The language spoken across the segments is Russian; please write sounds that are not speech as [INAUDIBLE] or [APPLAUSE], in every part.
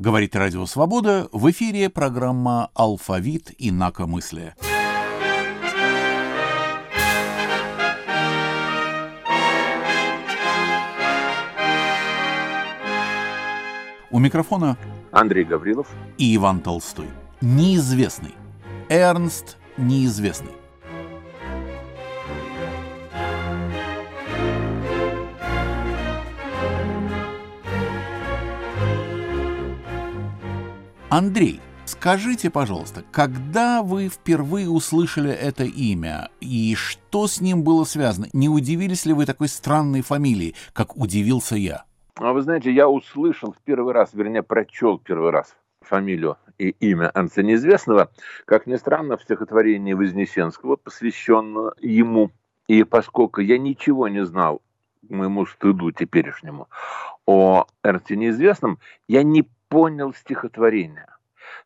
Говорит Радио Свобода, в эфире программа «Алфавит инакомыслия». У микрофона Андрей Гаврилов и Иван Толстой. Неизвестный. Эрнст Неизвестный. Андрей, скажите, пожалуйста, когда вы впервые услышали это имя и что с ним было связано? Не удивились ли вы такой странной фамилии, как удивился я? А вы знаете, я услышал в первый раз, вернее, прочел первый раз фамилию и имя Анца Неизвестного, как ни странно, в стихотворении Вознесенского, посвященное ему. И поскольку я ничего не знал, моему стыду теперешнему, о Эрнсте Неизвестном, я не понял стихотворения.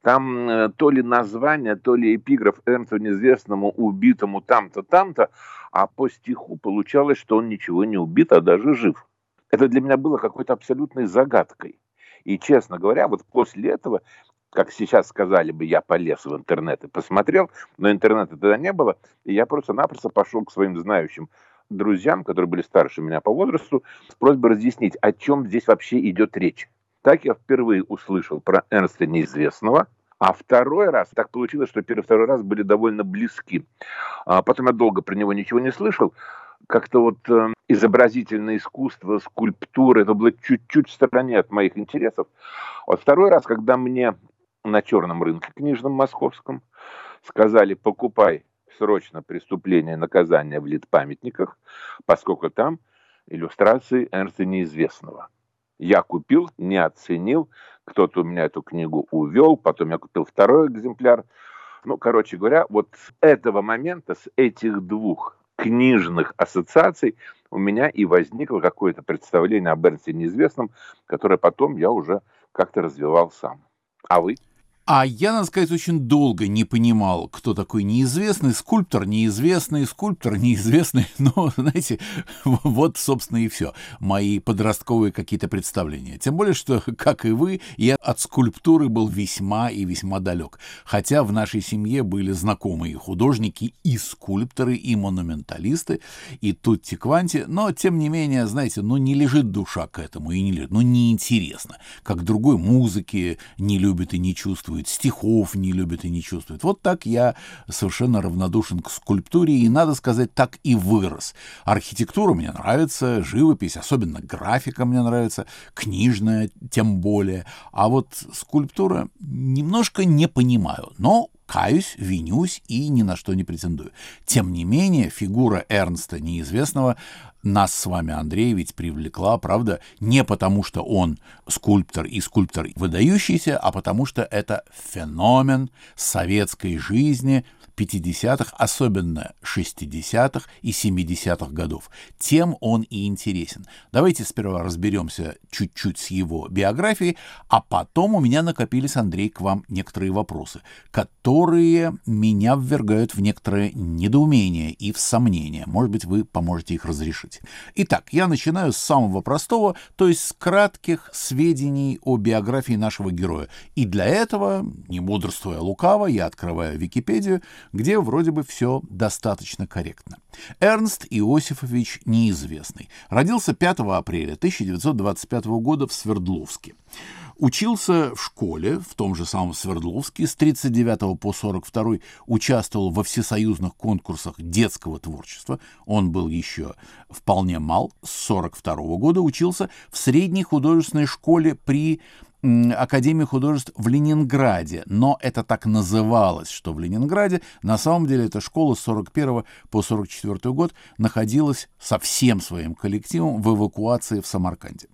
Там э, то ли название, то ли эпиграф Эрнсту Неизвестному убитому там-то, там-то, а по стиху получалось, что он ничего не убит, а даже жив. Это для меня было какой-то абсолютной загадкой. И, честно говоря, вот после этого, как сейчас сказали бы, я полез в интернет и посмотрел, но интернета тогда не было, и я просто-напросто пошел к своим знающим друзьям, которые были старше меня по возрасту, с просьбой разъяснить, о чем здесь вообще идет речь. Так я впервые услышал про Эрнста Неизвестного, а второй раз, так получилось, что первый и второй раз были довольно близки. А потом я долго про него ничего не слышал. Как-то вот э, изобразительное искусство, скульптура, это было чуть-чуть в стороне от моих интересов. Вот второй раз, когда мне на черном рынке книжном московском сказали, покупай срочно преступление и наказание в литпамятниках, поскольку там иллюстрации Эрнста Неизвестного. Я купил, не оценил, кто-то у меня эту книгу увел, потом я купил второй экземпляр. Ну, короче говоря, вот с этого момента, с этих двух книжных ассоциаций у меня и возникло какое-то представление об Эрнсте неизвестном, которое потом я уже как-то развивал сам. А вы? А я, надо сказать, очень долго не понимал, кто такой неизвестный, скульптор неизвестный, скульптор [LAUGHS] неизвестный. Но, знаете, [LAUGHS] вот, собственно, и все. Мои подростковые какие-то представления. Тем более, что, [LAUGHS] как и вы, я от скульптуры был весьма и весьма далек. Хотя в нашей семье были знакомые художники и скульпторы, и монументалисты, и тутти кванти. Но, тем не менее, знаете, ну не лежит душа к этому, и не лежит. Ну, неинтересно. Как другой музыки не любит и не чувствует чувствует, стихов не любит и не чувствует. Вот так я совершенно равнодушен к скульптуре и, надо сказать, так и вырос. Архитектура мне нравится, живопись, особенно графика мне нравится, книжная тем более. А вот скульптура немножко не понимаю, но каюсь, винюсь и ни на что не претендую. Тем не менее, фигура Эрнста Неизвестного нас с вами, Андрей, ведь привлекла, правда, не потому, что он скульптор и скульптор выдающийся, а потому что это феномен советской жизни – 50-х, особенно 60-х и 70-х годов. Тем он и интересен. Давайте сперва разберемся чуть-чуть с его биографией, а потом у меня накопились, Андрей, к вам некоторые вопросы, которые меня ввергают в некоторое недоумение и в сомнение. Может быть, вы поможете их разрешить. Итак, я начинаю с самого простого, то есть с кратких сведений о биографии нашего героя. И для этого, не мудрствуя лукаво, я открываю Википедию, где вроде бы все достаточно корректно. Эрнст Иосифович Неизвестный. Родился 5 апреля 1925 года в Свердловске. Учился в школе, в том же самом Свердловске, с 39 по 42 участвовал во всесоюзных конкурсах детского творчества. Он был еще вполне мал. С 42 года учился в средней художественной школе при Академии художеств в Ленинграде, но это так называлось, что в Ленинграде, на самом деле эта школа с 41 по 44 год находилась со всем своим коллективом в эвакуации в Самарканде.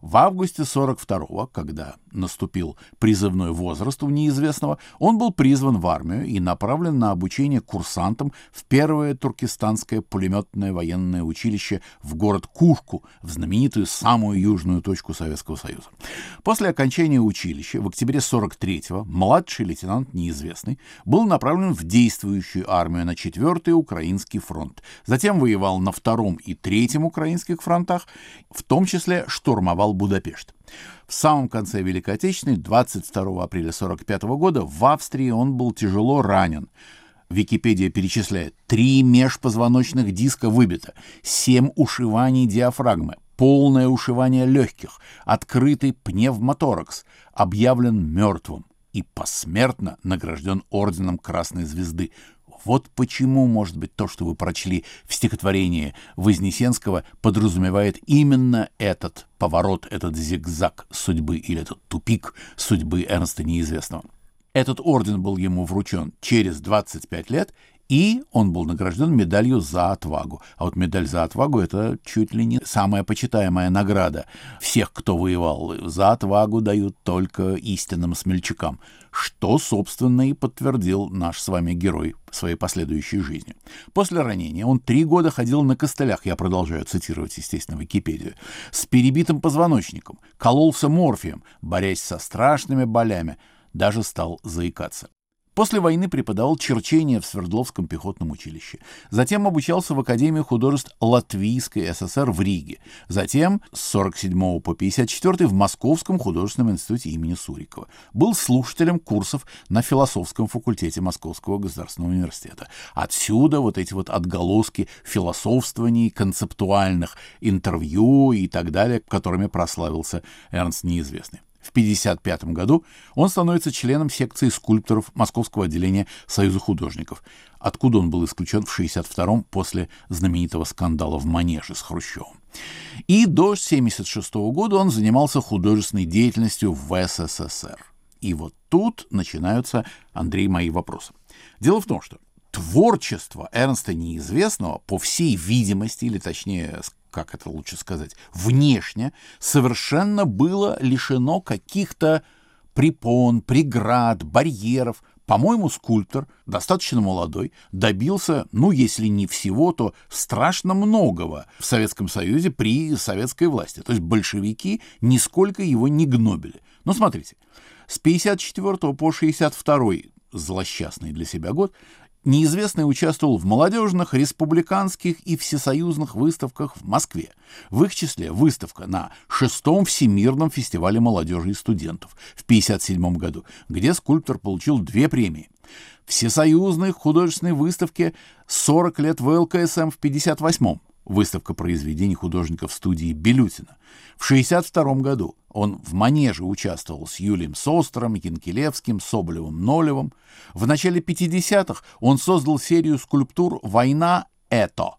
В августе 42-го, когда наступил призывной возраст у неизвестного, он был призван в армию и направлен на обучение курсантам в первое туркестанское пулеметное военное училище в город Кушку, в знаменитую самую южную точку Советского Союза. После окончания училища в октябре 43-го младший лейтенант неизвестный был направлен в действующую армию на 4-й Украинский фронт. Затем воевал на втором и третьем украинских фронтах, в том числе штурм штурмовал Будапешт. В самом конце Великой Отечественной, 22 апреля 1945 года, в Австрии он был тяжело ранен. Википедия перечисляет три межпозвоночных диска выбито, семь ушиваний диафрагмы, полное ушивание легких, открытый пневмоторакс, объявлен мертвым и посмертно награжден орденом Красной Звезды. Вот почему, может быть, то, что вы прочли в стихотворении Вознесенского, подразумевает именно этот поворот, этот зигзаг судьбы или этот тупик судьбы Эрнста Неизвестного. Этот орден был ему вручен через 25 лет, и он был награжден медалью за отвагу. А вот медаль за отвагу — это чуть ли не самая почитаемая награда всех, кто воевал. За отвагу дают только истинным смельчакам, что, собственно, и подтвердил наш с вами герой в своей последующей жизни. После ранения он три года ходил на костылях, я продолжаю цитировать, естественно, Википедию, с перебитым позвоночником, кололся морфием, борясь со страшными болями, даже стал заикаться. После войны преподавал черчение в Свердловском пехотном училище. Затем обучался в Академии художеств Латвийской ССР в Риге. Затем с 47 по 54 в Московском художественном институте имени Сурикова. Был слушателем курсов на философском факультете Московского государственного университета. Отсюда вот эти вот отголоски философствований, концептуальных интервью и так далее, которыми прославился Эрнст Неизвестный. В 1955 году он становится членом секции скульпторов Московского отделения Союза художников, откуда он был исключен в 1962 после знаменитого скандала в Манеже с Хрущевым. И до 1976 года он занимался художественной деятельностью в СССР. И вот тут начинаются, Андрей, мои вопросы. Дело в том, что творчество Эрнста Неизвестного, по всей видимости, или точнее как это лучше сказать, внешне совершенно было лишено каких-то препон, преград, барьеров. По-моему, скульптор, достаточно молодой, добился, ну, если не всего, то страшно многого в Советском Союзе при советской власти. То есть большевики нисколько его не гнобили. Но смотрите, с 54 по 62 злосчастный для себя год Неизвестный участвовал в молодежных, республиканских и всесоюзных выставках в Москве. В их числе выставка на шестом Всемирном фестивале молодежи и студентов в 1957 году, где скульптор получил две премии. Всесоюзной художественной выставке «40 лет ВЛКСМ» в 1958 выставка произведений художников студии Белютина. В 1962 году он в «Манеже» участвовал с Юлием Состером, Янкелевским, Соболевым, Нолевым. В начале 50-х он создал серию скульптур «Война — это».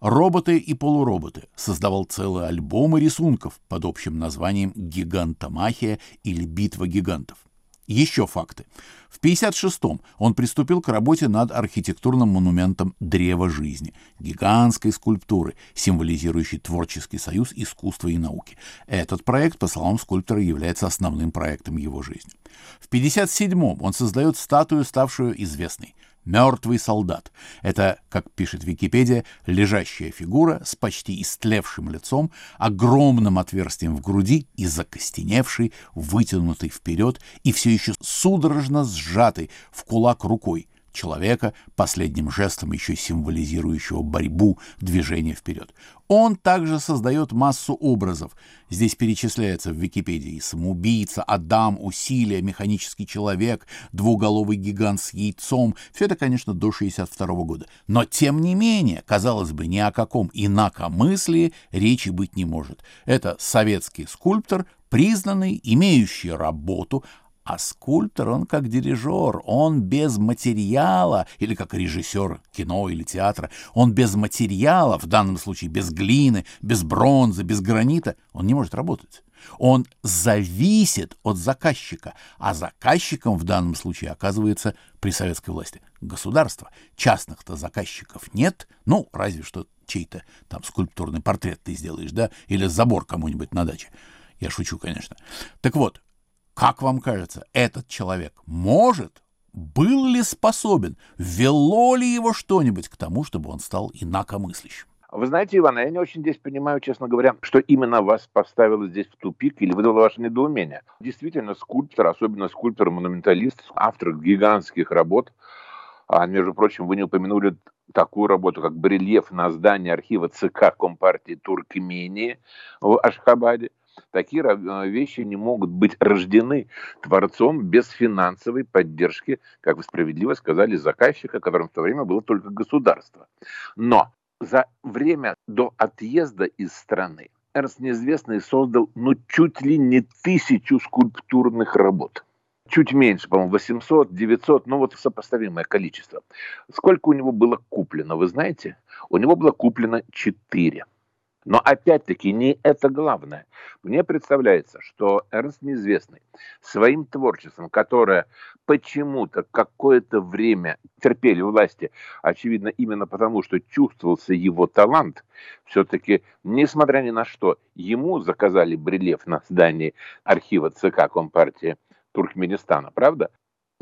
Роботы и полуроботы. Создавал целые альбомы рисунков под общим названием «Гигантомахия» или «Битва гигантов». Еще факты. В 1956-м он приступил к работе над архитектурным монументом «Древо жизни» — гигантской скульптуры, символизирующей творческий союз искусства и науки. Этот проект, по словам скульптора, является основным проектом его жизни. В 1957-м он создает статую, ставшую известной Мертвый солдат. Это, как пишет Википедия, лежащая фигура с почти истлевшим лицом, огромным отверстием в груди и закостеневшей, вытянутой вперед и все еще судорожно сжатой в кулак рукой, человека, последним жестом еще символизирующего борьбу, движение вперед. Он также создает массу образов. Здесь перечисляется в Википедии самоубийца, Адам, усилие, механический человек, двуголовый гигант с яйцом. Все это, конечно, до 62 года. Но, тем не менее, казалось бы, ни о каком инакомыслии речи быть не может. Это советский скульптор, признанный, имеющий работу, а скульптор, он как дирижер, он без материала, или как режиссер кино или театра, он без материала, в данном случае без глины, без бронзы, без гранита, он не может работать. Он зависит от заказчика, а заказчиком в данном случае оказывается при советской власти государство. Частных-то заказчиков нет, ну, разве что чей-то там скульптурный портрет ты сделаешь, да, или забор кому-нибудь на даче. Я шучу, конечно. Так вот, как вам кажется, этот человек может, был ли способен, вело ли его что-нибудь к тому, чтобы он стал инакомыслящим? Вы знаете, Иван, я не очень здесь понимаю, честно говоря, что именно вас поставило здесь в тупик или вызвало ваше недоумение. Действительно, скульптор, особенно скульптор-монументалист, автор гигантских работ, а, между прочим, вы не упомянули такую работу, как барельеф на здании архива ЦК Компартии Туркмении в Ашхабаде – такие э, вещи не могут быть рождены творцом без финансовой поддержки, как вы справедливо сказали, заказчика, которым в то время было только государство. Но за время до отъезда из страны Эрнст Неизвестный создал ну чуть ли не тысячу скульптурных работ. Чуть меньше, по-моему, 800, 900, ну вот сопоставимое количество. Сколько у него было куплено, вы знаете? У него было куплено 4. Но опять-таки не это главное. Мне представляется, что Эрнст Неизвестный своим творчеством, которое почему-то какое-то время терпели власти, очевидно, именно потому, что чувствовался его талант, все-таки, несмотря ни на что, ему заказали брелев на здании архива ЦК Компартии Туркменистана, правда?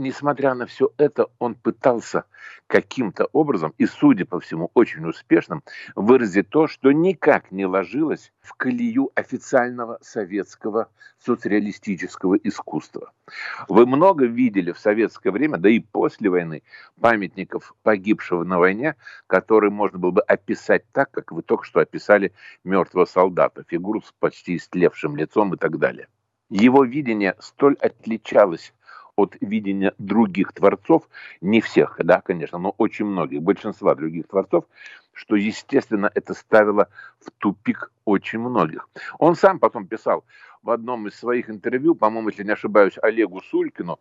Несмотря на все это, он пытался каким-то образом, и, судя по всему, очень успешным, выразить то, что никак не ложилось в колею официального советского соцреалистического искусства. Вы много видели в советское время, да и после войны, памятников погибшего на войне, которые можно было бы описать так, как вы только что описали мертвого солдата, фигуру с почти истлевшим лицом и так далее. Его видение столь отличалось от видения других творцов, не всех, да, конечно, но очень многих, большинства других творцов, что, естественно, это ставило в тупик очень многих. Он сам потом писал в одном из своих интервью, по-моему, если не ошибаюсь, Олегу Сулькину,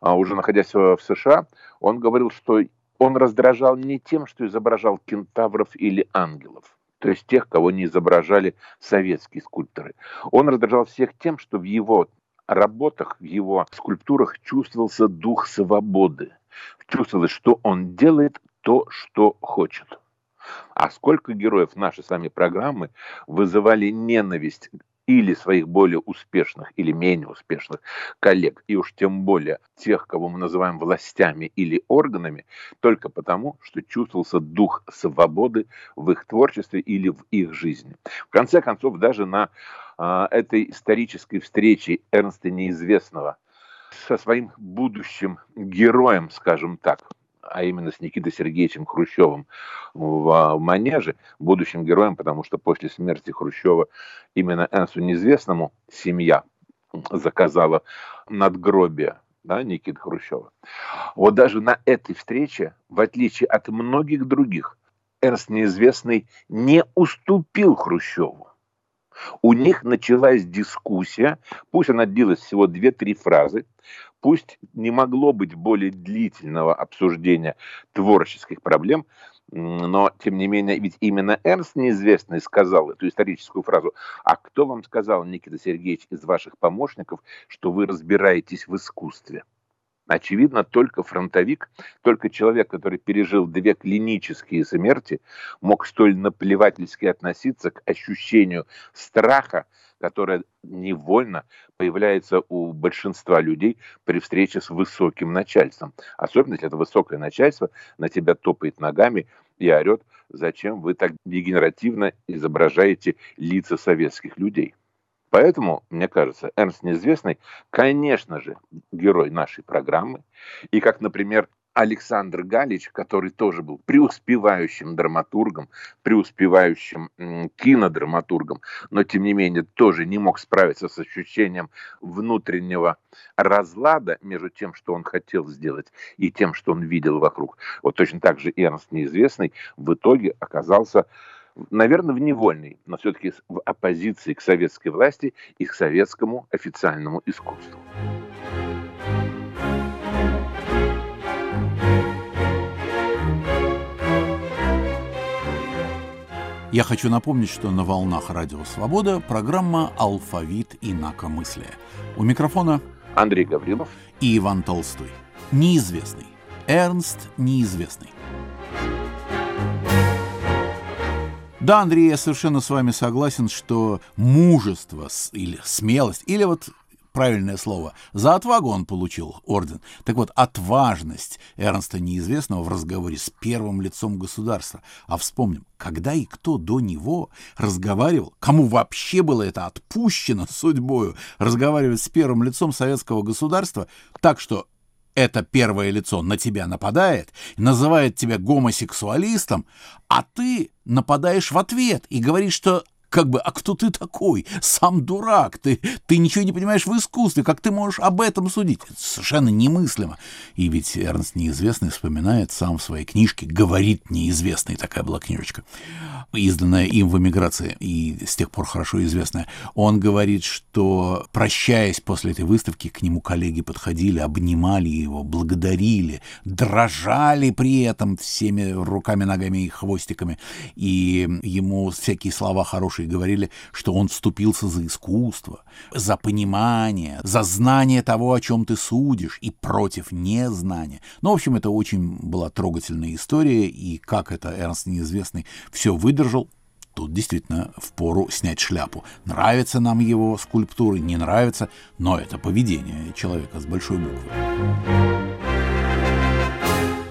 а, уже находясь в США, он говорил, что он раздражал не тем, что изображал кентавров или ангелов, то есть тех, кого не изображали советские скульпторы. Он раздражал всех тем, что в его работах, в его скульптурах чувствовался дух свободы. Чувствовалось, что он делает то, что хочет. А сколько героев нашей с вами программы вызывали ненависть или своих более успешных или менее успешных коллег, и уж тем более тех, кого мы называем властями или органами, только потому, что чувствовался дух свободы в их творчестве или в их жизни. В конце концов, даже на этой исторической встречи Эрнста Неизвестного со своим будущим героем, скажем так, а именно с Никитой Сергеевичем Хрущевым в, в Манеже, будущим героем, потому что после смерти Хрущева именно Энсу Неизвестному семья заказала надгробие да, Никиты Хрущева. Вот даже на этой встрече, в отличие от многих других, Эрнст Неизвестный не уступил Хрущеву. У них началась дискуссия, пусть она длилась всего 2-3 фразы, пусть не могло быть более длительного обсуждения творческих проблем, но, тем не менее, ведь именно Эрнст неизвестный сказал эту историческую фразу. А кто вам сказал, Никита Сергеевич, из ваших помощников, что вы разбираетесь в искусстве? Очевидно, только фронтовик, только человек, который пережил две клинические смерти, мог столь наплевательски относиться к ощущению страха, которое невольно появляется у большинства людей при встрече с высоким начальством. Особенно, если это высокое начальство на тебя топает ногами и орет, зачем вы так дегенеративно изображаете лица советских людей. Поэтому, мне кажется, Эрнст Неизвестный, конечно же, герой нашей программы. И как, например, Александр Галич, который тоже был преуспевающим драматургом, преуспевающим кинодраматургом, но тем не менее тоже не мог справиться с ощущением внутреннего разлада между тем, что он хотел сделать, и тем, что он видел вокруг. Вот точно так же Эрнст Неизвестный в итоге оказался наверное, в невольной, но все-таки в оппозиции к советской власти и к советскому официальному искусству. Я хочу напомнить, что на волнах Радио Свобода программа «Алфавит инакомыслия». У микрофона Андрей Гаврилов и Иван Толстой. Неизвестный. Эрнст Неизвестный. Да, Андрей, я совершенно с вами согласен, что мужество или смелость, или вот правильное слово. За отвагу он получил орден. Так вот, отважность Эрнста Неизвестного в разговоре с первым лицом государства. А вспомним, когда и кто до него разговаривал, кому вообще было это отпущено судьбою, разговаривать с первым лицом советского государства, так что это первое лицо на тебя нападает, называет тебя гомосексуалистом, а ты нападаешь в ответ и говоришь, что Как бы, а кто ты такой? Сам дурак, ты, ты ничего не понимаешь в искусстве, как ты можешь об этом судить? Это совершенно немыслимо. И ведь Эрнст Неизвестный вспоминает сам в своей книжке «Говорит неизвестный», такая была книжечка, изданная им в эмиграции и с тех пор хорошо известная. Он говорит, что, прощаясь после этой выставки, к нему коллеги подходили, обнимали его, благодарили, дрожали при этом всеми руками, ногами и хвостиками, и ему всякие слова хорошие хорошие говорили, что он вступился за искусство, за понимание, за знание того, о чем ты судишь, и против незнания. Ну, в общем, это очень была трогательная история, и как это Эрнст Неизвестный все выдержал, Тут действительно впору снять шляпу. Нравится нам его скульптуры, не нравится, но это поведение человека с большой буквы.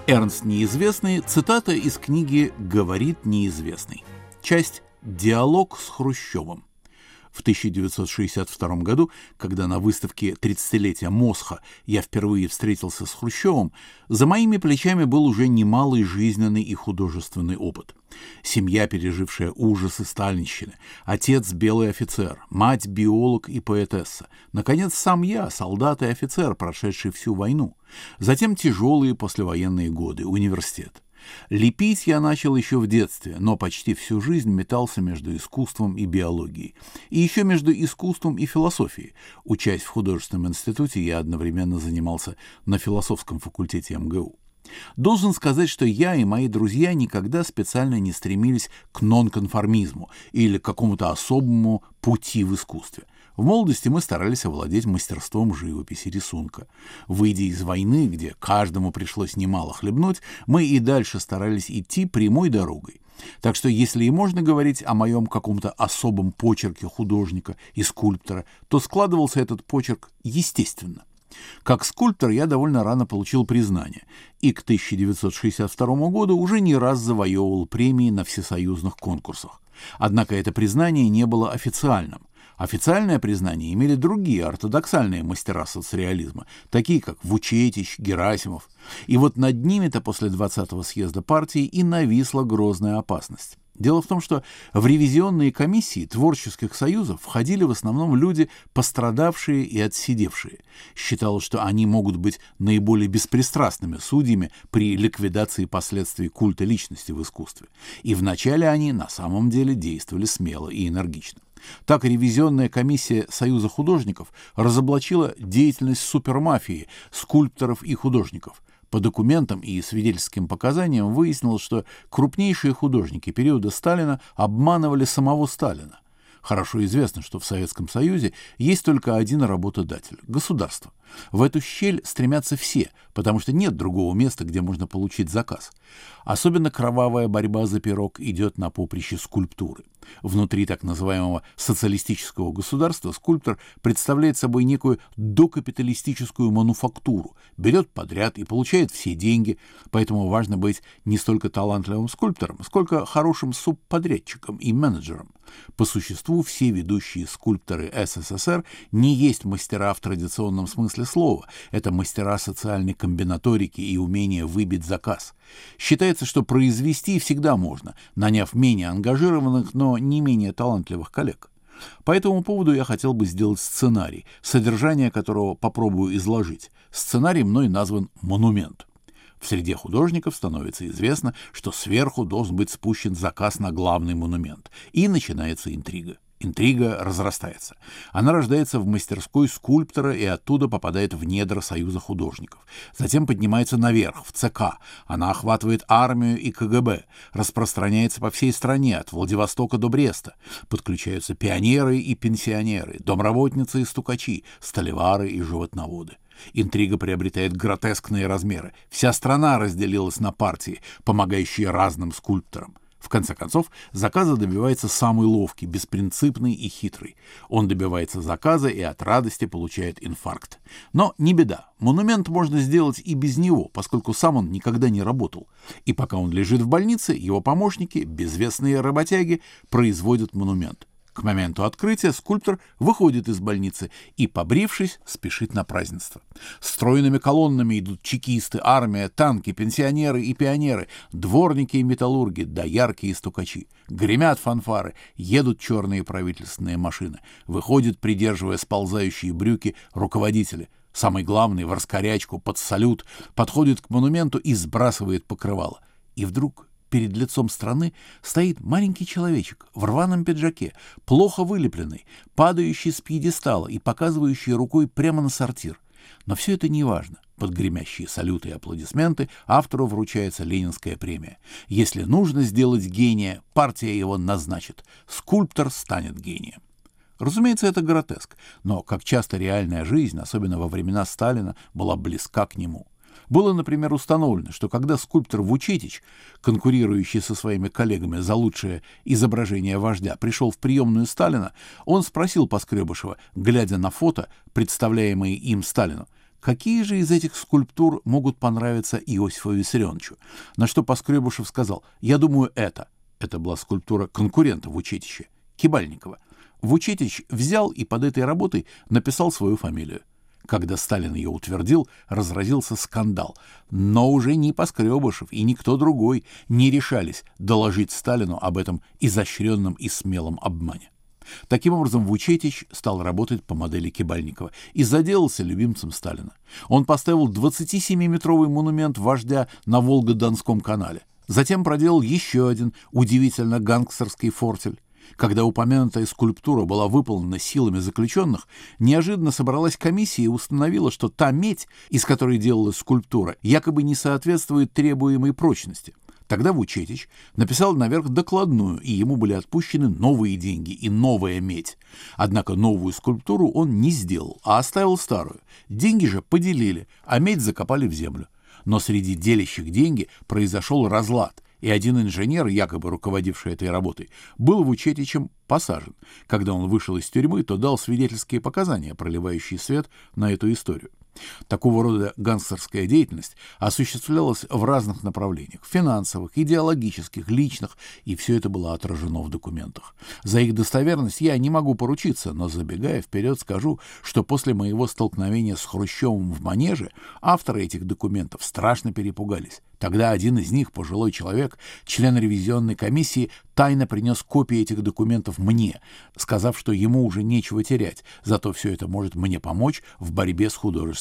Эрнст Неизвестный, цитата из книги «Говорит неизвестный». Часть Диалог с Хрущевым. В 1962 году, когда на выставке 30-летия Мосха я впервые встретился с Хрущевым, за моими плечами был уже немалый жизненный и художественный опыт. Семья, пережившая ужасы сталинщины, отец белый офицер, мать биолог и поэтесса, наконец сам я, солдат и офицер, прошедший всю войну, затем тяжелые послевоенные годы, университет. Лепить я начал еще в детстве, но почти всю жизнь метался между искусством и биологией. И еще между искусством и философией. Учась в художественном институте, я одновременно занимался на философском факультете МГУ. Должен сказать, что я и мои друзья никогда специально не стремились к нонконформизму или к какому-то особому пути в искусстве. В молодости мы старались овладеть мастерством живописи рисунка. Выйдя из войны, где каждому пришлось немало хлебнуть, мы и дальше старались идти прямой дорогой. Так что если и можно говорить о моем каком-то особом почерке художника и скульптора, то складывался этот почерк естественно. Как скульптор я довольно рано получил признание, и к 1962 году уже не раз завоевывал премии на всесоюзных конкурсах. Однако это признание не было официальным. Официальное признание имели другие ортодоксальные мастера соцреализма, такие как Вучетич, Герасимов. И вот над ними-то после 20-го съезда партии и нависла грозная опасность. Дело в том, что в ревизионные комиссии творческих союзов входили в основном люди, пострадавшие и отсидевшие. Считалось, что они могут быть наиболее беспристрастными судьями при ликвидации последствий культа личности в искусстве. И вначале они на самом деле действовали смело и энергично. Так ревизионная комиссия Союза художников разоблачила деятельность супермафии, скульпторов и художников. По документам и свидетельским показаниям выяснилось, что крупнейшие художники периода Сталина обманывали самого Сталина. Хорошо известно, что в Советском Союзе есть только один работодатель – государство. В эту щель стремятся все, потому что нет другого места, где можно получить заказ. Особенно кровавая борьба за пирог идет на поприще скульптуры. Внутри так называемого социалистического государства скульптор представляет собой некую докапиталистическую мануфактуру, берет подряд и получает все деньги, поэтому важно быть не столько талантливым скульптором, сколько хорошим субподрядчиком и менеджером. По существу все ведущие скульпторы СССР не есть мастера в традиционном смысле слова, это мастера социальной комбинаторики и умения выбить заказ. Считается, что произвести всегда можно, наняв менее ангажированных, но не менее талантливых коллег. По этому поводу я хотел бы сделать сценарий, содержание которого попробую изложить. Сценарий мной назван «Монумент». В среде художников становится известно, что сверху должен быть спущен заказ на главный монумент, и начинается интрига. Интрига разрастается. Она рождается в мастерской скульптора и оттуда попадает в недра Союза художников. Затем поднимается наверх, в ЦК. Она охватывает армию и КГБ, распространяется по всей стране, от Владивостока до Бреста. Подключаются пионеры и пенсионеры, домработницы и стукачи, столевары и животноводы. Интрига приобретает гротескные размеры. Вся страна разделилась на партии, помогающие разным скульпторам. В конце концов, заказа добивается самый ловкий, беспринципный и хитрый. Он добивается заказа и от радости получает инфаркт. Но не беда, монумент можно сделать и без него, поскольку сам он никогда не работал. И пока он лежит в больнице, его помощники, безвестные работяги, производят монумент. К моменту открытия скульптор выходит из больницы и, побрившись, спешит на празднество. Стройными колоннами идут чекисты, армия, танки, пенсионеры и пионеры, дворники и металлурги, да яркие стукачи. Гремят фанфары, едут черные правительственные машины. Выходят, придерживая сползающие брюки, руководители. Самый главный, в раскорячку, под салют, подходит к монументу и сбрасывает покрывало. И вдруг перед лицом страны стоит маленький человечек в рваном пиджаке, плохо вылепленный, падающий с пьедестала и показывающий рукой прямо на сортир. Но все это не важно. Под гремящие салюты и аплодисменты автору вручается Ленинская премия. Если нужно сделать гения, партия его назначит. Скульптор станет гением. Разумеется, это гротеск, но, как часто реальная жизнь, особенно во времена Сталина, была близка к нему. Было, например, установлено, что когда скульптор Вучетич, конкурирующий со своими коллегами за лучшее изображение вождя, пришел в приемную Сталина, он спросил Поскребышева, глядя на фото, представляемые им Сталину, какие же из этих скульптур могут понравиться Иосифу Виссарионовичу, на что Поскребышев сказал, я думаю, это. Это была скульптура конкурента Вучетича, Кибальникова. Вучетич взял и под этой работой написал свою фамилию. Когда Сталин ее утвердил, разразился скандал. Но уже ни Поскребышев и никто другой не решались доложить Сталину об этом изощренном и смелом обмане. Таким образом, Вучетич стал работать по модели Кибальникова и заделался любимцем Сталина. Он поставил 27-метровый монумент вождя на Волго-Донском канале. Затем проделал еще один удивительно гангстерский фортель. Когда упомянутая скульптура была выполнена силами заключенных, неожиданно собралась комиссия и установила, что та медь, из которой делалась скульптура, якобы не соответствует требуемой прочности. Тогда Вучетич написал наверх докладную, и ему были отпущены новые деньги и новая медь. Однако новую скульптуру он не сделал, а оставил старую. Деньги же поделили, а медь закопали в землю. Но среди делящих деньги произошел разлад, и один инженер, якобы руководивший этой работой, был Вучетичем посажен. Когда он вышел из тюрьмы, то дал свидетельские показания, проливающие свет на эту историю. Такого рода гангстерская деятельность осуществлялась в разных направлениях – финансовых, идеологических, личных, и все это было отражено в документах. За их достоверность я не могу поручиться, но забегая вперед скажу, что после моего столкновения с Хрущевым в Манеже авторы этих документов страшно перепугались. Тогда один из них, пожилой человек, член ревизионной комиссии, тайно принес копии этих документов мне, сказав, что ему уже нечего терять, зато все это может мне помочь в борьбе с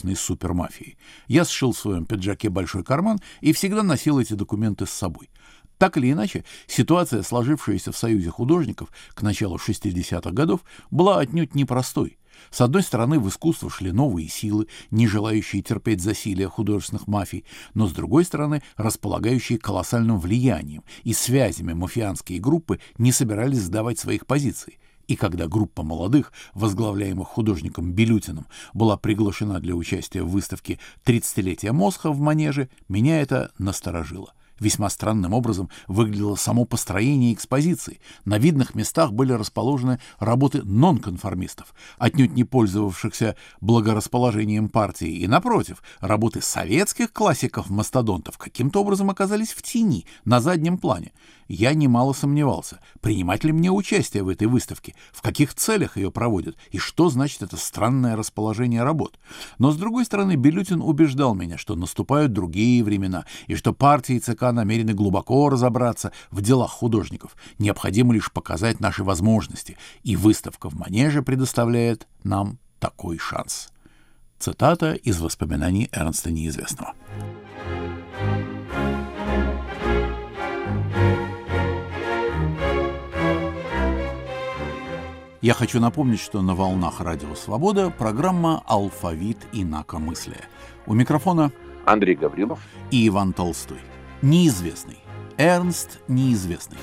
художественной супермафией. Я сшил в своем пиджаке большой карман и всегда носил эти документы с собой. Так или иначе, ситуация, сложившаяся в Союзе художников к началу 60-х годов, была отнюдь непростой. С одной стороны, в искусство шли новые силы, не желающие терпеть засилия художественных мафий, но с другой стороны, располагающие колоссальным влиянием и связями мафианские группы не собирались сдавать своих позиций. И когда группа молодых, возглавляемых художником Белютиным, была приглашена для участия в выставке «30-летие Мосха» в Манеже, меня это насторожило. Весьма странным образом выглядело само построение экспозиции. На видных местах были расположены работы нонконформистов, отнюдь не пользовавшихся благорасположением партии, и, напротив, работы советских классиков-мастодонтов каким-то образом оказались в тени, на заднем плане. Я немало сомневался, принимать ли мне участие в этой выставке, в каких целях ее проводят и что значит это странное расположение работ. Но, с другой стороны, Белютин убеждал меня, что наступают другие времена, и что партии ЦК намерены глубоко разобраться в делах художников. Необходимо лишь показать наши возможности, и выставка в Манеже предоставляет нам такой шанс. Цитата из воспоминаний Эрнста Неизвестного. Я хочу напомнить, что на волнах Радио Свобода программа «Алфавит инакомыслия». У микрофона Андрей Гаврилов и Иван Толстой. Неизвестный. Эрнст Неизвестный.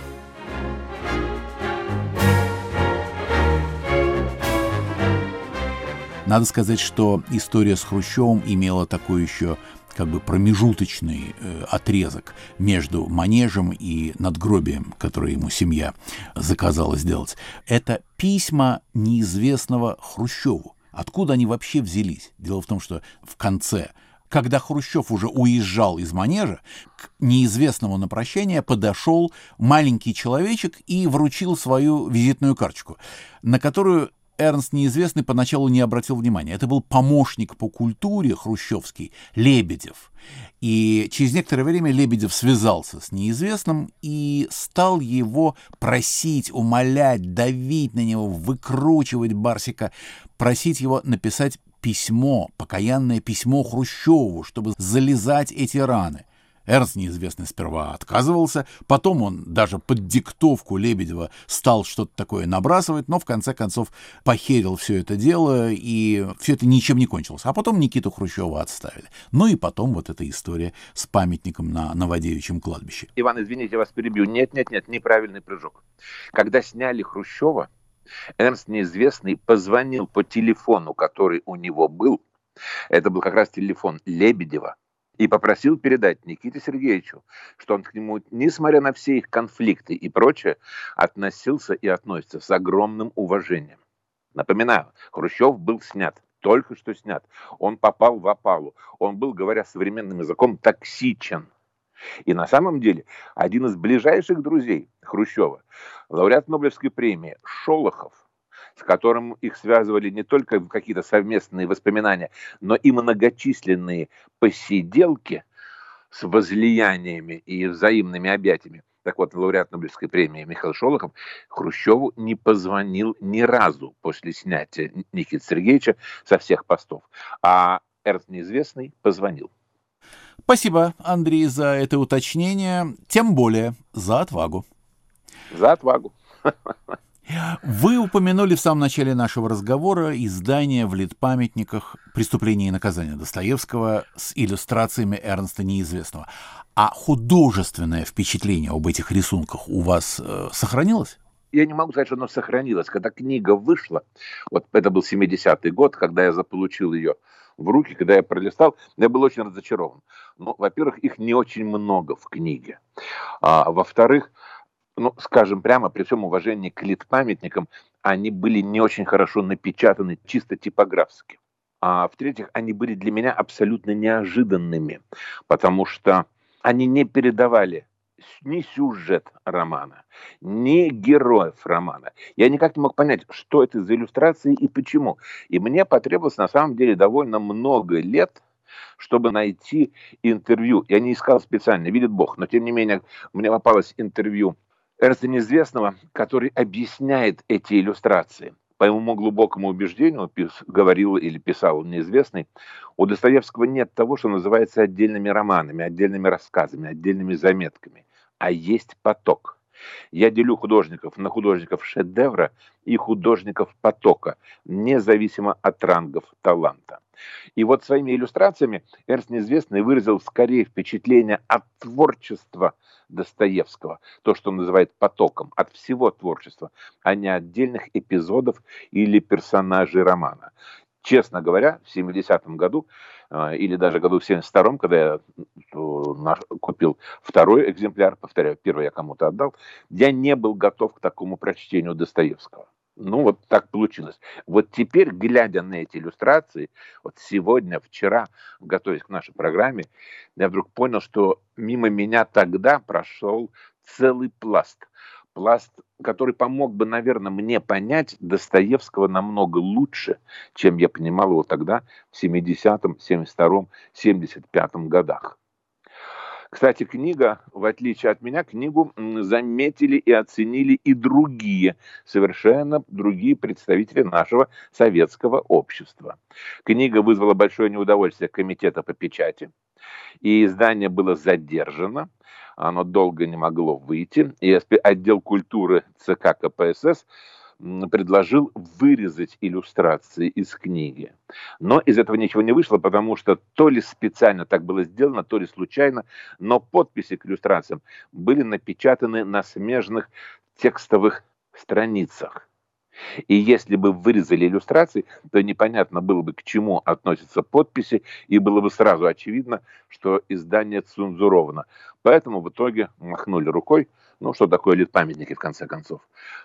Надо сказать, что история с Хрущевым имела такой еще как бы промежуточный э, отрезок между манежем и надгробием, которое ему семья заказала сделать. Это письма неизвестного Хрущеву. Откуда они вообще взялись? Дело в том, что в конце Когда Хрущев уже уезжал из манежа, к неизвестному на прощание подошел маленький человечек и вручил свою визитную карточку, на которую Эрнст Неизвестный поначалу не обратил внимания. Это был помощник по культуре хрущевский Лебедев. И через некоторое время Лебедев связался с Неизвестным и стал его просить, умолять, давить на него, выкручивать Барсика, просить его написать письмо, покаянное письмо Хрущеву, чтобы залезать эти раны. Эрнст неизвестный сперва отказывался, потом он даже под диктовку Лебедева стал что-то такое набрасывать, но в конце концов похерил все это дело, и все это ничем не кончилось. А потом Никиту Хрущева отставили. Ну и потом вот эта история с памятником на Новодевичьем кладбище. Иван, извините, я вас перебью. Нет, нет, нет, неправильный прыжок. Когда сняли Хрущева, Эрнст Неизвестный позвонил по телефону, который у него был, это был как раз телефон Лебедева, и попросил передать Никите Сергеевичу, что он к нему, несмотря на все их конфликты и прочее, относился и относится с огромным уважением. Напоминаю, Хрущев был снят, только что снят. Он попал в опалу. Он был, говоря современным языком, токсичен. И на самом деле один из ближайших друзей Хрущева, лауреат Нобелевской премии Шолохов, с которым их связывали не только какие-то совместные воспоминания, но и многочисленные посиделки с возлияниями и взаимными объятиями. Так вот, лауреат Нобелевской премии Михаил Шолохов Хрущеву не позвонил ни разу после снятия Никиты Сергеевича со всех постов. А Эрт Неизвестный позвонил. Спасибо, Андрей, за это уточнение, тем более за отвагу. За отвагу. [LAUGHS] Вы упомянули в самом начале нашего разговора издание в литпамятниках «Преступление и наказание» Достоевского с иллюстрациями Эрнста Неизвестного. А художественное впечатление об этих рисунках у вас э, сохранилось? я не могу сказать, что оно сохранилось. Когда книга вышла, вот это был 70-й год, когда я заполучил ее в руки, когда я пролистал, я был очень разочарован. Ну, во-первых, их не очень много в книге. А, во-вторых, ну, скажем прямо, при всем уважении к литпамятникам, они были не очень хорошо напечатаны чисто типографски. А в-третьих, они были для меня абсолютно неожиданными, потому что они не передавали ни сюжет романа, ни героев романа. Я никак не мог понять, что это за иллюстрации и почему. И мне потребовалось на самом деле довольно много лет, чтобы найти интервью. Я не искал специально, видит Бог, но тем не менее мне попалось интервью Эрнста Неизвестного, который объясняет эти иллюстрации. По моему глубокому убеждению, пис, говорил или писал неизвестный, у Достоевского нет того, что называется отдельными романами, отдельными рассказами, отдельными заметками, а есть поток. Я делю художников на художников шедевра и художников потока, независимо от рангов таланта. И вот своими иллюстрациями Эрнст Неизвестный выразил скорее впечатление от творчества Достоевского, то, что он называет потоком, от всего творчества, а не отдельных эпизодов или персонажей романа. Честно говоря, в 70-м году а, или даже году в 72-м, когда я купил второй экземпляр, повторяю, первый я кому-то отдал, я не был готов к такому прочтению Достоевского. Ну, вот так получилось. Вот теперь, глядя на эти иллюстрации, вот сегодня, вчера, готовясь к нашей программе, я вдруг понял, что мимо меня тогда прошел целый пласт. Пласт, который помог бы, наверное, мне понять Достоевского намного лучше, чем я понимал его тогда, в 70-м, 72-м, 75-м годах. Кстати, книга, в отличие от меня, книгу заметили и оценили и другие, совершенно другие представители нашего советского общества. Книга вызвала большое неудовольствие комитета по печати, и издание было задержано, оно долго не могло выйти, и отдел культуры ЦК КПСС предложил вырезать иллюстрации из книги. Но из этого ничего не вышло, потому что то ли специально так было сделано, то ли случайно, но подписи к иллюстрациям были напечатаны на смежных текстовых страницах. И если бы вырезали иллюстрации, то непонятно было бы, к чему относятся подписи, и было бы сразу очевидно, что издание цензуровано. Поэтому в итоге махнули рукой, Ну, что такое литпамятники, в конце концов?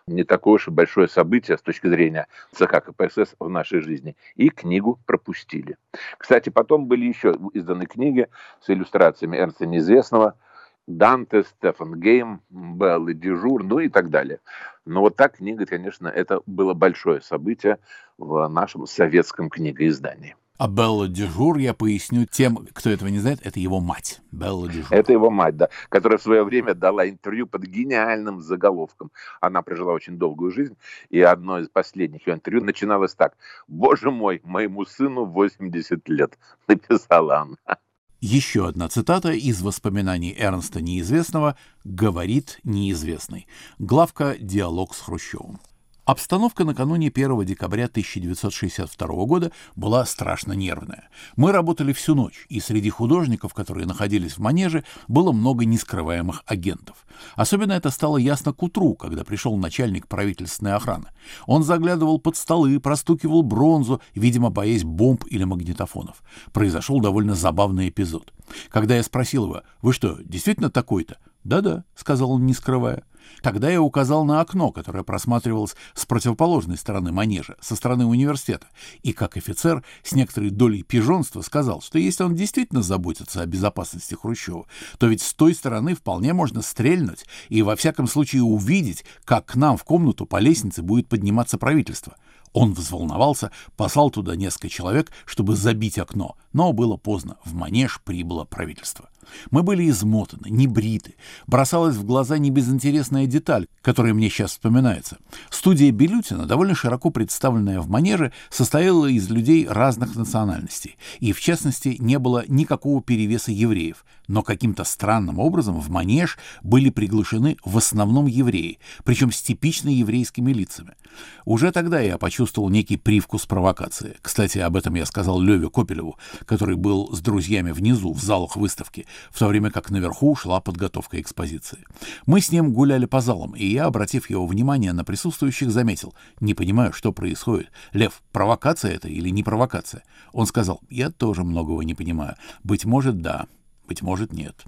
Не такое уж и большое событие с точки зрения ЦК КПСС в нашей жизни. И книгу пропустили. Кстати, потом были еще изданы книги с иллюстрациями Эрнста Неизвестного, Данте, Стефан Гейм, Беллы Дижур, ну и так далее. Но вот та книга, конечно, это было большое событие в нашем советском книгоиздании. А Белла Дижур, я поясню тем, кто этого не знает, это его мать. Белла Дежур. Это его мать, да, которая в свое время дала интервью под гениальным заголовком. Она прожила очень долгую жизнь, и одно из последних ее интервью начиналось так. «Боже мой, моему сыну 80 лет», написала она. Еще одна цитата из воспоминаний Эрнста Неизвестного «Говорит неизвестный». Главка «Диалог с Хрущевым». Обстановка накануне 1 декабря 1962 года была страшно нервная. Мы работали всю ночь, и среди художников, которые находились в манеже, было много нескрываемых агентов. Особенно это стало ясно к утру, когда пришел начальник правительственной охраны. Он заглядывал под столы, простукивал бронзу, видимо, боясь бомб или магнитофонов. Произошел довольно забавный эпизод. Когда я спросил его, «Вы что, действительно такой-то?» «Да-да», — сказал он, не скрывая. Тогда я указал на окно, которое просматривалось с противоположной стороны манежа, со стороны университета, и как офицер с некоторой долей пижонства сказал, что если он действительно заботится о безопасности Хрущева, то ведь с той стороны вполне можно стрельнуть и во всяком случае увидеть, как к нам в комнату по лестнице будет подниматься правительство. Он взволновался, послал туда несколько человек, чтобы забить окно, но было поздно, в манеж прибыло правительство. Мы были измотаны, не бриты. Бросалась в глаза небезынтересная деталь, которая мне сейчас вспоминается. Студия Белютина, довольно широко представленная в манеже, состояла из людей разных национальностей. И, в частности, не было никакого перевеса евреев. Но каким-то странным образом в манеж были приглашены в основном евреи, причем с типично еврейскими лицами. Уже тогда я почувствовал некий привкус провокации. Кстати, об этом я сказал Леве Копелеву, который был с друзьями внизу, в залах выставки, в то время как наверху шла подготовка экспозиции. Мы с ним гуляли по залам, и я, обратив его внимание на присутствующих, заметил, не понимаю, что происходит. Лев, провокация это или не провокация? Он сказал, я тоже многого не понимаю. Быть может, да, быть может, нет.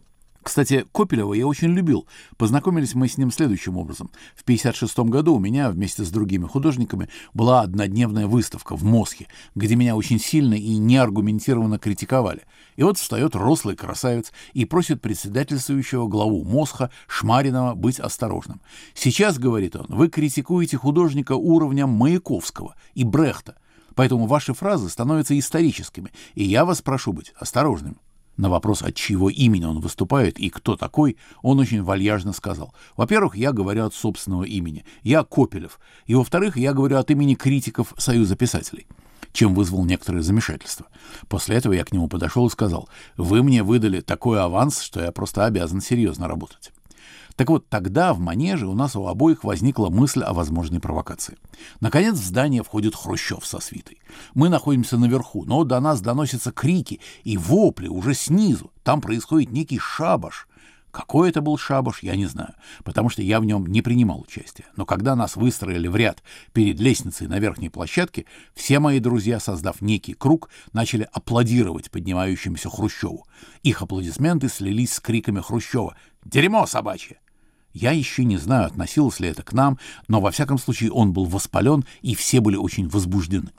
Кстати, Копелева я очень любил. Познакомились мы с ним следующим образом. В 1956 году у меня вместе с другими художниками была однодневная выставка в Мосхе, где меня очень сильно и неаргументированно критиковали. И вот встает рослый красавец и просит председательствующего главу Мосха Шмаринова быть осторожным. «Сейчас, — говорит он, — вы критикуете художника уровня Маяковского и Брехта, поэтому ваши фразы становятся историческими, и я вас прошу быть осторожным». На вопрос, от чьего имени он выступает и кто такой, он очень вальяжно сказал. Во-первых, я говорю от собственного имени. Я Копелев. И во-вторых, я говорю от имени критиков Союза писателей чем вызвал некоторое замешательство. После этого я к нему подошел и сказал, «Вы мне выдали такой аванс, что я просто обязан серьезно работать». Так вот, тогда в манеже у нас у обоих возникла мысль о возможной провокации. Наконец в здание входит Хрущев со свитой. Мы находимся наверху, но до нас доносятся крики и вопли уже снизу. Там происходит некий шабаш. Какой это был шабаш, я не знаю, потому что я в нем не принимал участия. Но когда нас выстроили в ряд перед лестницей на верхней площадке, все мои друзья, создав некий круг, начали аплодировать поднимающемуся Хрущеву. Их аплодисменты слились с криками Хрущева «Дерьмо собачье!» Я еще не знаю, относилось ли это к нам, но во всяком случае он был воспален, и все были очень возбуждены.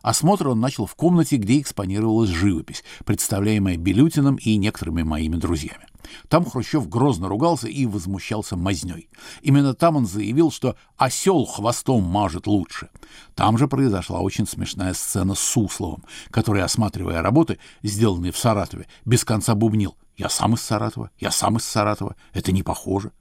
Осмотр он начал в комнате, где экспонировалась живопись, представляемая Белютиным и некоторыми моими друзьями. Там Хрущев грозно ругался и возмущался мазней. Именно там он заявил, что осел хвостом мажет лучше. Там же произошла очень смешная сцена с Сусловым, который, осматривая работы, сделанные в Саратове, без конца бубнил. «Я сам из Саратова, я сам из Саратова, это не похоже».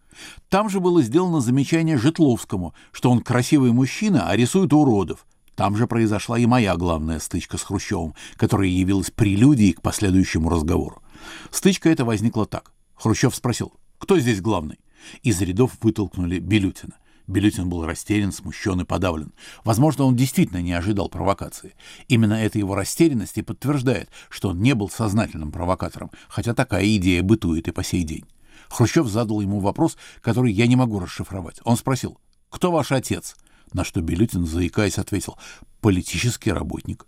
Там же было сделано замечание Житловскому, что он красивый мужчина, а рисует уродов. Там же произошла и моя главная стычка с Хрущевым, которая явилась прелюдией к последующему разговору. Стычка эта возникла так. Хрущев спросил, кто здесь главный? Из рядов вытолкнули Белютина. Белютин был растерян, смущен и подавлен. Возможно, он действительно не ожидал провокации. Именно эта его растерянность и подтверждает, что он не был сознательным провокатором, хотя такая идея бытует и по сей день. Хрущев задал ему вопрос, который я не могу расшифровать. Он спросил, «Кто ваш отец?» На что Белютин, заикаясь, ответил, «Политический работник».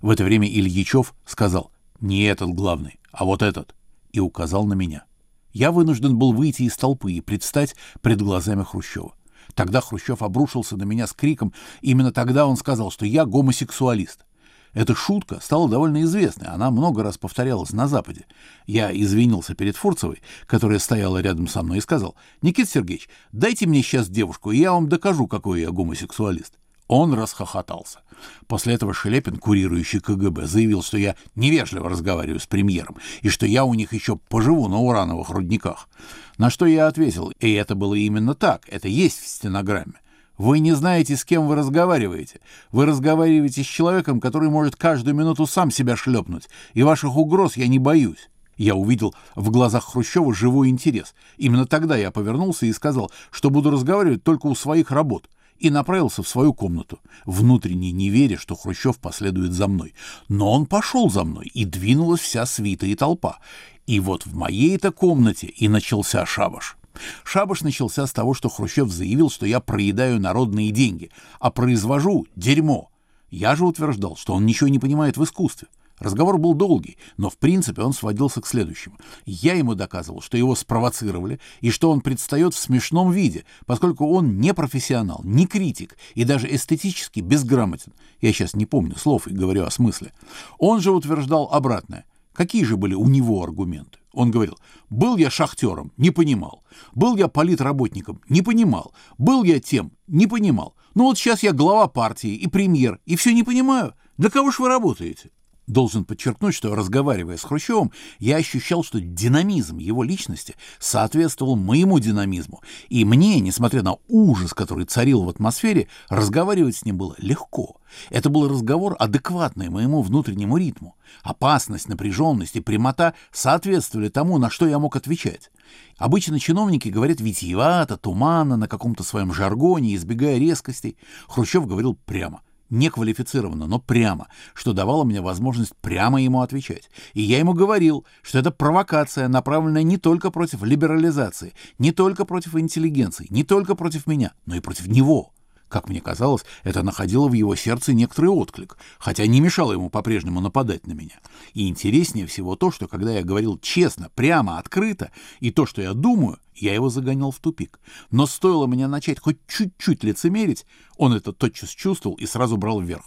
В это время Ильичев сказал, «Не этот главный, а вот этот», и указал на меня. Я вынужден был выйти из толпы и предстать пред глазами Хрущева. Тогда Хрущев обрушился на меня с криком. Именно тогда он сказал, что я гомосексуалист. Эта шутка стала довольно известной, она много раз повторялась на Западе. Я извинился перед Фурцевой, которая стояла рядом со мной, и сказал, «Никита Сергеевич, дайте мне сейчас девушку, и я вам докажу, какой я гомосексуалист». Он расхохотался. После этого Шелепин, курирующий КГБ, заявил, что я невежливо разговариваю с премьером и что я у них еще поживу на урановых рудниках. На что я ответил, и это было именно так, это есть в стенограмме. Вы не знаете, с кем вы разговариваете. Вы разговариваете с человеком, который может каждую минуту сам себя шлепнуть, и ваших угроз я не боюсь. Я увидел в глазах Хрущева живой интерес. Именно тогда я повернулся и сказал, что буду разговаривать только у своих работ, и направился в свою комнату, внутренне не веря, что Хрущев последует за мной. Но он пошел за мной, и двинулась вся свита и толпа. И вот в моей-то комнате и начался шабаш. Шабаш начался с того, что Хрущев заявил, что я проедаю народные деньги, а произвожу дерьмо. Я же утверждал, что он ничего не понимает в искусстве. Разговор был долгий, но в принципе он сводился к следующему. Я ему доказывал, что его спровоцировали и что он предстает в смешном виде, поскольку он не профессионал, не критик и даже эстетически безграмотен. Я сейчас не помню слов и говорю о смысле. Он же утверждал обратное. Какие же были у него аргументы? Он говорил, был я шахтером, не понимал. Был я политработником, не понимал. Был я тем, не понимал. Ну вот сейчас я глава партии и премьер, и все не понимаю. Для кого же вы работаете? Должен подчеркнуть, что, разговаривая с Хрущевым, я ощущал, что динамизм его личности соответствовал моему динамизму, и мне, несмотря на ужас, который царил в атмосфере, разговаривать с ним было легко. Это был разговор, адекватный моему внутреннему ритму. Опасность, напряженность и прямота соответствовали тому, на что я мог отвечать. Обычно чиновники говорят витиевато, туманно, на каком-то своем жаргоне, избегая резкостей. Хрущев говорил прямо — неквалифицированно, но прямо, что давало мне возможность прямо ему отвечать. И я ему говорил, что это провокация, направленная не только против либерализации, не только против интеллигенции, не только против меня, но и против него. Как мне казалось, это находило в его сердце некоторый отклик, хотя не мешало ему по-прежнему нападать на меня. И интереснее всего то, что когда я говорил честно, прямо, открыто, и то, что я думаю, я его загонял в тупик. Но стоило мне начать хоть чуть-чуть лицемерить, он это тотчас чувствовал и сразу брал вверх.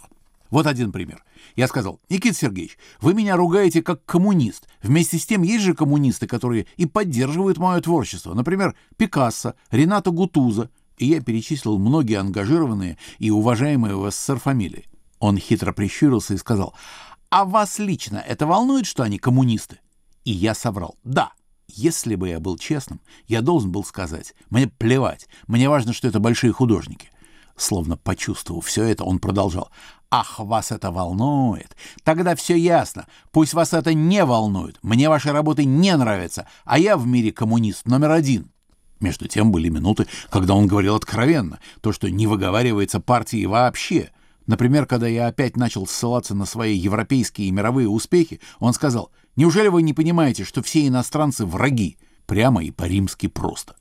Вот один пример. Я сказал, Никита Сергеевич, вы меня ругаете как коммунист. Вместе с тем есть же коммунисты, которые и поддерживают мое творчество. Например, Пикассо, Рената Гутуза, и я перечислил многие ангажированные и уважаемые в СССР фамилии. Он хитро прищурился и сказал, «А вас лично это волнует, что они коммунисты?» И я соврал, «Да». Если бы я был честным, я должен был сказать, «Мне плевать, мне важно, что это большие художники». Словно почувствовав все это, он продолжал, «Ах, вас это волнует! Тогда все ясно. Пусть вас это не волнует. Мне ваши работы не нравятся, а я в мире коммунист номер один». Между тем были минуты, когда он говорил откровенно, то, что не выговаривается партии вообще. Например, когда я опять начал ссылаться на свои европейские и мировые успехи, он сказал, «Неужели вы не понимаете, что все иностранцы враги?» Прямо и по-римски просто.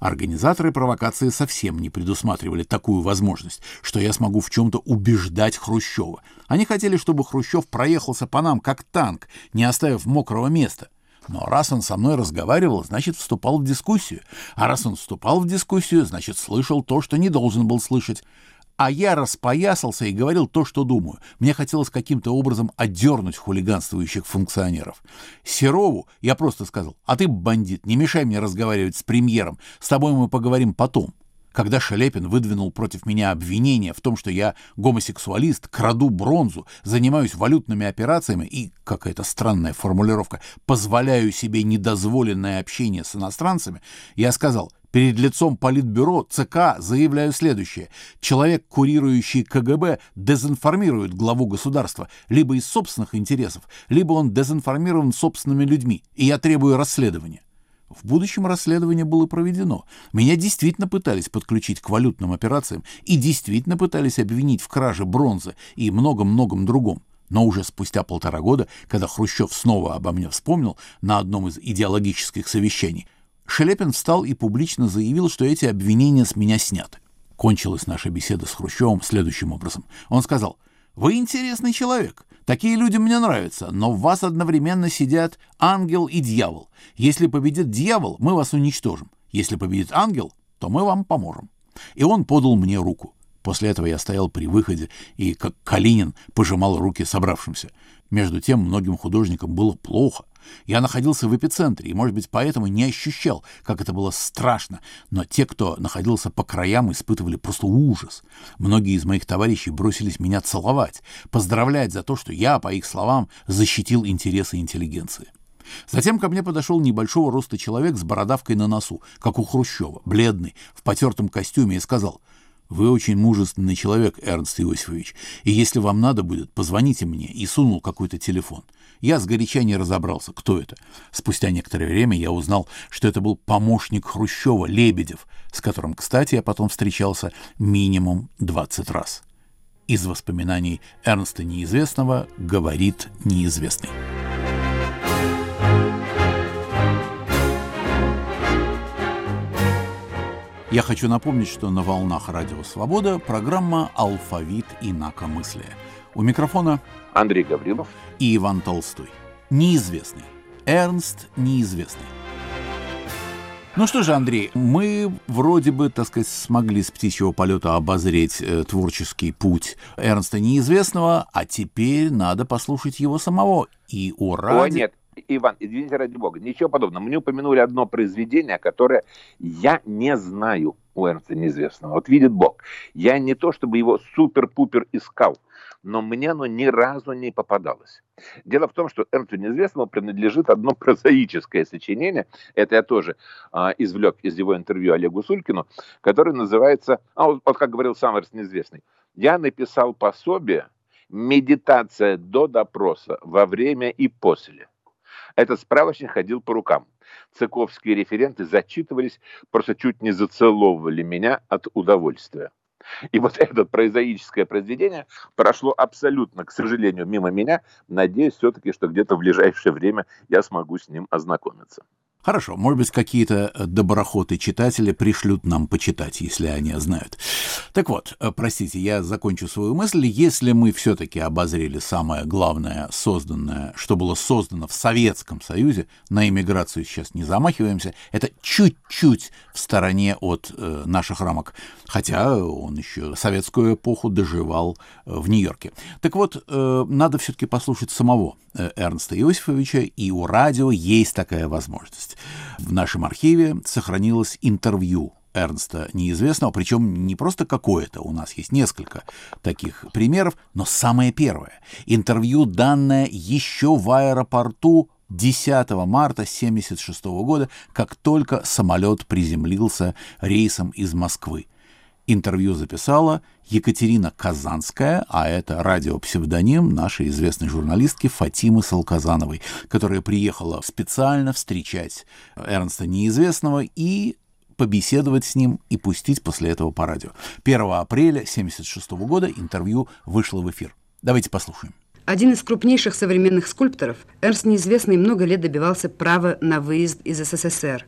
Организаторы провокации совсем не предусматривали такую возможность, что я смогу в чем-то убеждать Хрущева. Они хотели, чтобы Хрущев проехался по нам, как танк, не оставив мокрого места. Но раз он со мной разговаривал, значит, вступал в дискуссию. А раз он вступал в дискуссию, значит, слышал то, что не должен был слышать. А я распоясался и говорил то, что думаю. Мне хотелось каким-то образом отдернуть хулиганствующих функционеров. Серову я просто сказал, а ты, бандит, не мешай мне разговаривать с премьером, с тобой мы поговорим потом. Когда Шелепин выдвинул против меня обвинение в том, что я гомосексуалист, краду бронзу, занимаюсь валютными операциями и, какая-то странная формулировка, позволяю себе недозволенное общение с иностранцами, я сказал, перед лицом Политбюро ЦК заявляю следующее. Человек, курирующий КГБ, дезинформирует главу государства либо из собственных интересов, либо он дезинформирован собственными людьми, и я требую расследования. В будущем расследование было проведено. Меня действительно пытались подключить к валютным операциям и действительно пытались обвинить в краже бронзы и многом-многом другом. Но уже спустя полтора года, когда Хрущев снова обо мне вспомнил на одном из идеологических совещаний, Шелепин встал и публично заявил, что эти обвинения с меня сняты. Кончилась наша беседа с Хрущевым следующим образом. Он сказал, Вы интересный человек. Такие люди мне нравятся, но в вас одновременно сидят ангел и дьявол. Если победит дьявол, мы вас уничтожим. Если победит ангел, то мы вам поможем. И он подал мне руку. После этого я стоял при выходе и, как Калинин, пожимал руки собравшимся. Между тем, многим художникам было плохо. Я находился в эпицентре и, может быть, поэтому не ощущал, как это было страшно, но те, кто находился по краям, испытывали просто ужас. Многие из моих товарищей бросились меня целовать, поздравлять за то, что я, по их словам, защитил интересы интеллигенции. Затем ко мне подошел небольшого роста человек с бородавкой на носу, как у Хрущева, бледный, в потертом костюме, и сказал — вы очень мужественный человек, Эрнст Иосифович, и если вам надо будет, позвоните мне, и сунул какой-то телефон. Я сгоряча не разобрался, кто это. Спустя некоторое время я узнал, что это был помощник Хрущева, Лебедев, с которым, кстати, я потом встречался минимум 20 раз. Из воспоминаний Эрнста Неизвестного говорит неизвестный. Я хочу напомнить, что на волнах Радио Свобода программа «Алфавит инакомыслия». У микрофона Андрей Гаврилов и Иван Толстой. Неизвестный. Эрнст Неизвестный. Ну что же, Андрей, мы вроде бы, так сказать, смогли с птичьего полета обозреть э, творческий путь Эрнста Неизвестного, а теперь надо послушать его самого. И ура! О, нет, Иван, извините ради бога, ничего подобного. Мне упомянули одно произведение, которое я не знаю у Эрнста Неизвестного. Вот видит Бог. Я не то, чтобы его супер-пупер искал, но мне оно ни разу не попадалось. Дело в том, что Эрнсту Неизвестному принадлежит одно прозаическое сочинение, это я тоже а, извлек из его интервью Олегу Сулькину, которое называется, а вот, вот как говорил сам Эрнст Неизвестный, я написал пособие «Медитация до допроса, во время и после». Этот справочник ходил по рукам. Цыковские референты зачитывались, просто чуть не зацеловывали меня от удовольствия. И вот это прозаическое произведение прошло абсолютно, к сожалению, мимо меня. Надеюсь все-таки, что где-то в ближайшее время я смогу с ним ознакомиться. Хорошо, может быть, какие-то э, доброхоты-читатели пришлют нам почитать, если они знают. Так вот, э, простите, я закончу свою мысль. Если мы все-таки обозрели самое главное созданное, что было создано в Советском Союзе, на иммиграцию сейчас не замахиваемся, это чуть-чуть в стороне от э, наших рамок, хотя он еще советскую эпоху доживал э, в Нью-Йорке. Так вот, э, надо все-таки послушать самого э, Эрнста Иосифовича, и у радио есть такая возможность. В нашем архиве сохранилось интервью Эрнста неизвестного, причем не просто какое-то, у нас есть несколько таких примеров, но самое первое. Интервью, данное еще в аэропорту 10 марта 1976 года, как только самолет приземлился рейсом из Москвы. Интервью записала Екатерина Казанская, а это радиопсевдоним нашей известной журналистки Фатимы Салказановой, которая приехала специально встречать Эрнста Неизвестного и побеседовать с ним и пустить после этого по радио. 1 апреля 1976 года интервью вышло в эфир. Давайте послушаем. Один из крупнейших современных скульпторов, Эрнст Неизвестный много лет добивался права на выезд из СССР.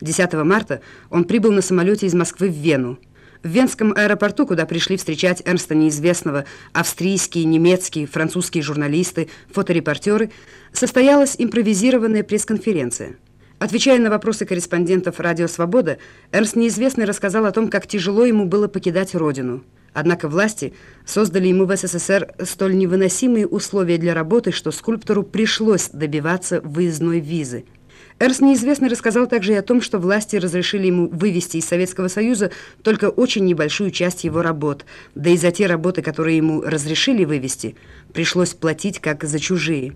10 марта он прибыл на самолете из Москвы в Вену. В Венском аэропорту, куда пришли встречать Эрнста Неизвестного австрийские, немецкие, французские журналисты, фоторепортеры, состоялась импровизированная пресс-конференция. Отвечая на вопросы корреспондентов «Радио Свобода», Эрнст Неизвестный рассказал о том, как тяжело ему было покидать родину. Однако власти создали ему в СССР столь невыносимые условия для работы, что скульптору пришлось добиваться выездной визы – Эрс неизвестно рассказал также и о том, что власти разрешили ему вывести из Советского Союза только очень небольшую часть его работ, да и за те работы, которые ему разрешили вывести, пришлось платить как за чужие.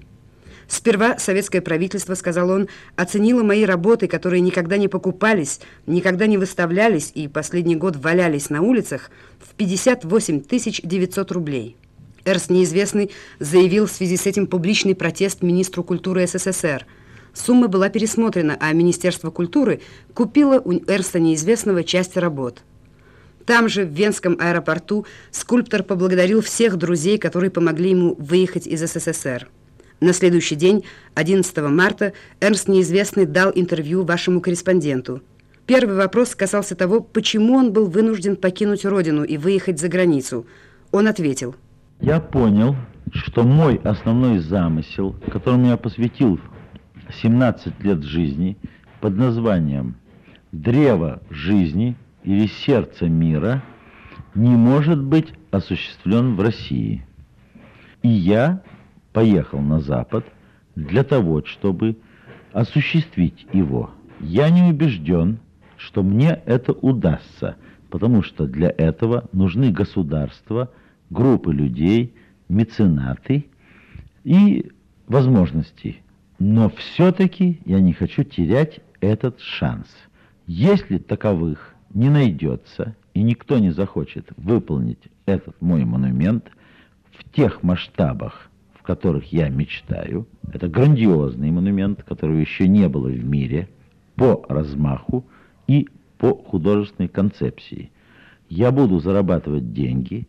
Сперва советское правительство, сказал он, оценило мои работы, которые никогда не покупались, никогда не выставлялись и последний год валялись на улицах, в 58 900 рублей. Эрс неизвестный заявил в связи с этим публичный протест министру культуры СССР – Сумма была пересмотрена, а Министерство культуры купило у Эрста неизвестного часть работ. Там же, в Венском аэропорту, скульптор поблагодарил всех друзей, которые помогли ему выехать из СССР. На следующий день, 11 марта, Эрнст Неизвестный дал интервью вашему корреспонденту. Первый вопрос касался того, почему он был вынужден покинуть родину и выехать за границу. Он ответил – Я понял, что мой основной замысел, которому я посвятил 17 лет жизни, под названием «Древо жизни» или «Сердце мира», не может быть осуществлен в России. И я поехал на Запад для того, чтобы осуществить его. Я не убежден, что мне это удастся, потому что для этого нужны государства, группы людей, меценаты и возможности. Но все-таки я не хочу терять этот шанс. Если таковых не найдется, и никто не захочет выполнить этот мой монумент в тех масштабах, в которых я мечтаю, это грандиозный монумент, которого еще не было в мире, по размаху и по художественной концепции. Я буду зарабатывать деньги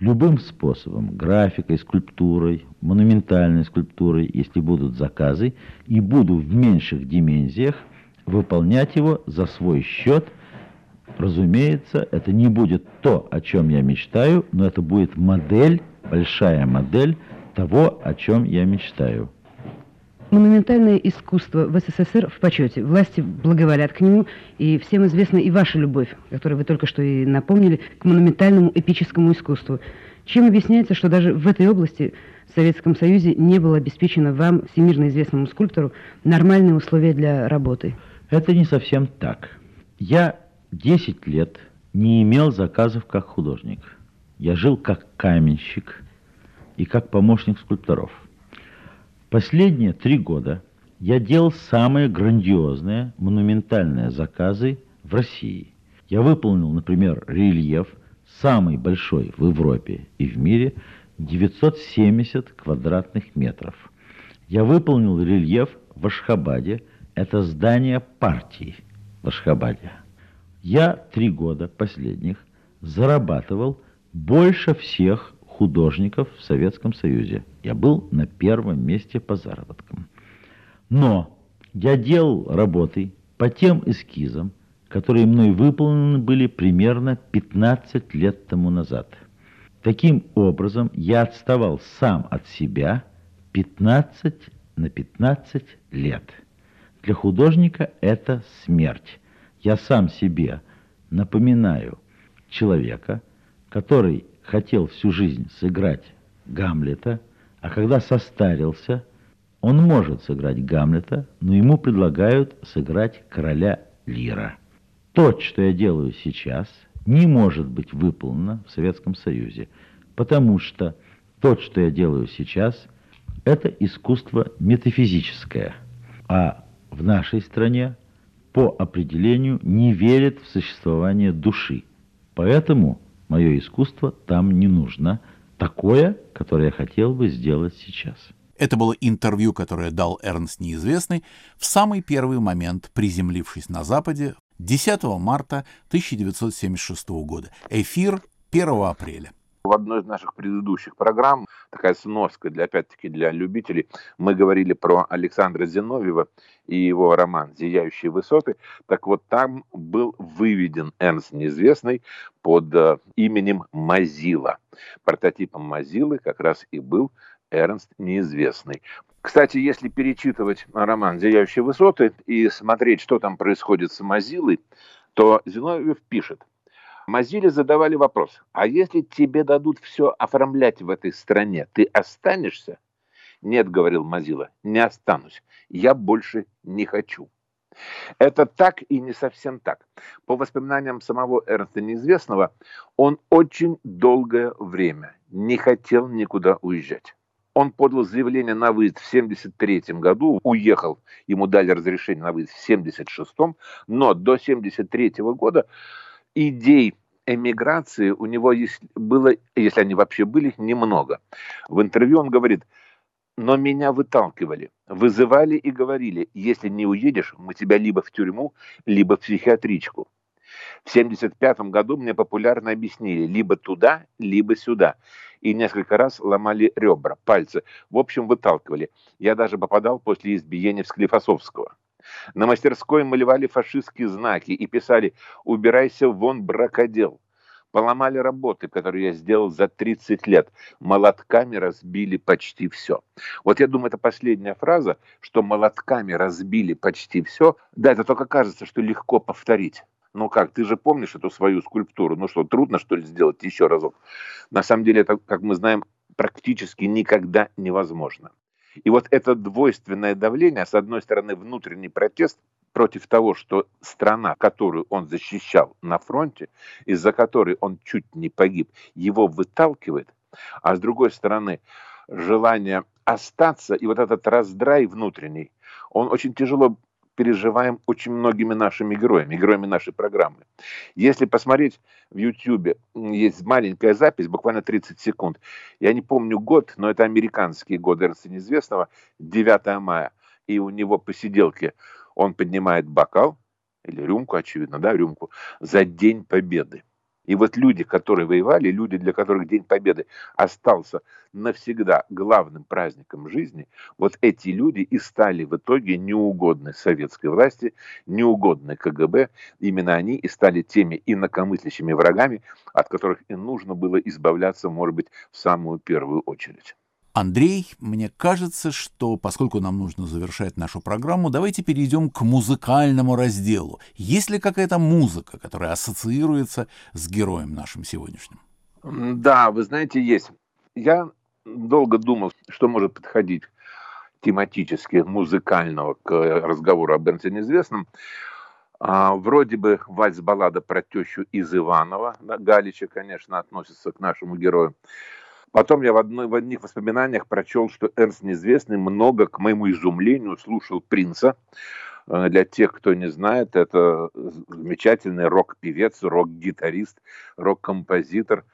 любым способом, графикой, скульптурой, монументальной скульптурой, если будут заказы, и буду в меньших димензиях выполнять его за свой счет. Разумеется, это не будет то, о чем я мечтаю, но это будет модель, большая модель того, о чем я мечтаю. Монументальное искусство в СССР в почете. Власти благоволят к нему, и всем известна и ваша любовь, которую вы только что и напомнили, к монументальному эпическому искусству. Чем объясняется, что даже в этой области в Советском Союзе не было обеспечено вам, всемирно известному скульптору, нормальные условия для работы? Это не совсем так. Я 10 лет не имел заказов как художник. Я жил как каменщик и как помощник скульпторов. Последние три года я делал самые грандиозные монументальные заказы в России. Я выполнил, например, рельеф, самый большой в Европе и в мире, 970 квадратных метров. Я выполнил рельеф в Ашхабаде, это здание партии в Ашхабаде. Я три года последних зарабатывал больше всех художников в Советском Союзе. Я был на первом месте по заработкам. Но я делал работы по тем эскизам, которые мной выполнены были примерно 15 лет тому назад. Таким образом, я отставал сам от себя 15 на 15 лет. Для художника это смерть. Я сам себе напоминаю человека, который хотел всю жизнь сыграть Гамлета, а когда состарился, он может сыграть Гамлета, но ему предлагают сыграть короля Лира. То, что я делаю сейчас, не может быть выполнено в Советском Союзе, потому что то, что я делаю сейчас, это искусство метафизическое, а в нашей стране по определению не верят в существование души. Поэтому Мое искусство там не нужно. Такое, которое я хотел бы сделать сейчас. Это было интервью, которое дал Эрнст Неизвестный в самый первый момент, приземлившись на Западе 10 марта 1976 года. Эфир 1 апреля. В одной из наших предыдущих программ, такая сноска, для, опять-таки для любителей, мы говорили про Александра Зиновьева и его роман «Зияющие высоты». Так вот, там был выведен Эрнст Неизвестный под э, именем Мазила. Прототипом Мазилы как раз и был Эрнст Неизвестный. Кстати, если перечитывать роман «Зияющие высоты» и смотреть, что там происходит с Мазилой, то Зиновьев пишет, Мазиле задавали вопрос, а если тебе дадут все оформлять в этой стране, ты останешься? Нет, говорил Мазила, не останусь. Я больше не хочу. Это так и не совсем так. По воспоминаниям самого Эрнста Неизвестного, он очень долгое время не хотел никуда уезжать. Он подал заявление на выезд в 73 году, уехал, ему дали разрешение на выезд в 76 но до 73 года идей эмиграции у него есть, было, если они вообще были, немного. В интервью он говорит, но меня выталкивали, вызывали и говорили, если не уедешь, мы тебя либо в тюрьму, либо в психиатричку. В 1975 году мне популярно объяснили, либо туда, либо сюда. И несколько раз ломали ребра, пальцы. В общем, выталкивали. Я даже попадал после избиения в Склифосовского. На мастерской малевали фашистские знаки и писали «Убирайся вон, бракодел». поломали работы, которые я сделал за 30 лет. Молотками разбили почти все. Вот я думаю, это последняя фраза, что молотками разбили почти все. Да, это только кажется, что легко повторить. Ну как, ты же помнишь эту свою скульптуру? Ну что, трудно что ли сделать еще разок? На самом деле это, как мы знаем, практически никогда невозможно. И вот это двойственное давление, с одной стороны, внутренний протест против того, что страна, которую он защищал на фронте, из-за которой он чуть не погиб, его выталкивает, а с другой стороны, желание остаться и вот этот раздрай внутренний, он очень тяжело переживаем очень многими нашими героями, героями нашей программы. Если посмотреть в YouTube, есть маленькая запись, буквально 30 секунд. Я не помню год, но это американские годы Эрнста Неизвестного, 9 мая. И у него посиделки он поднимает бокал, или рюмку, очевидно, да, рюмку, за День Победы. И вот люди, которые воевали, люди, для которых День Победы остался навсегда главным праздником жизни, вот эти люди и стали в итоге неугодны советской власти, неугодны КГБ. Именно они и стали теми инакомыслящими врагами, от которых и нужно было избавляться, может быть, в самую первую очередь. Андрей, мне кажется, что поскольку нам нужно завершать нашу программу, давайте перейдем к музыкальному разделу. Есть ли какая-то музыка, которая ассоциируется с героем нашим сегодняшним? Да, вы знаете, есть. Я долго думал, что может подходить тематически музыкального к разговору об Бернсе неизвестном. А, вроде бы вальс-баллада про тещу из Иванова, да, Галича, конечно, относится к нашему герою. Потом я в, одной, в одних воспоминаниях прочел, что Эрнст Неизвестный много, к моему изумлению, слушал Принца. Э, для тех, кто не знает, это замечательный рок-певец, рок-гитарист, рок-композитор.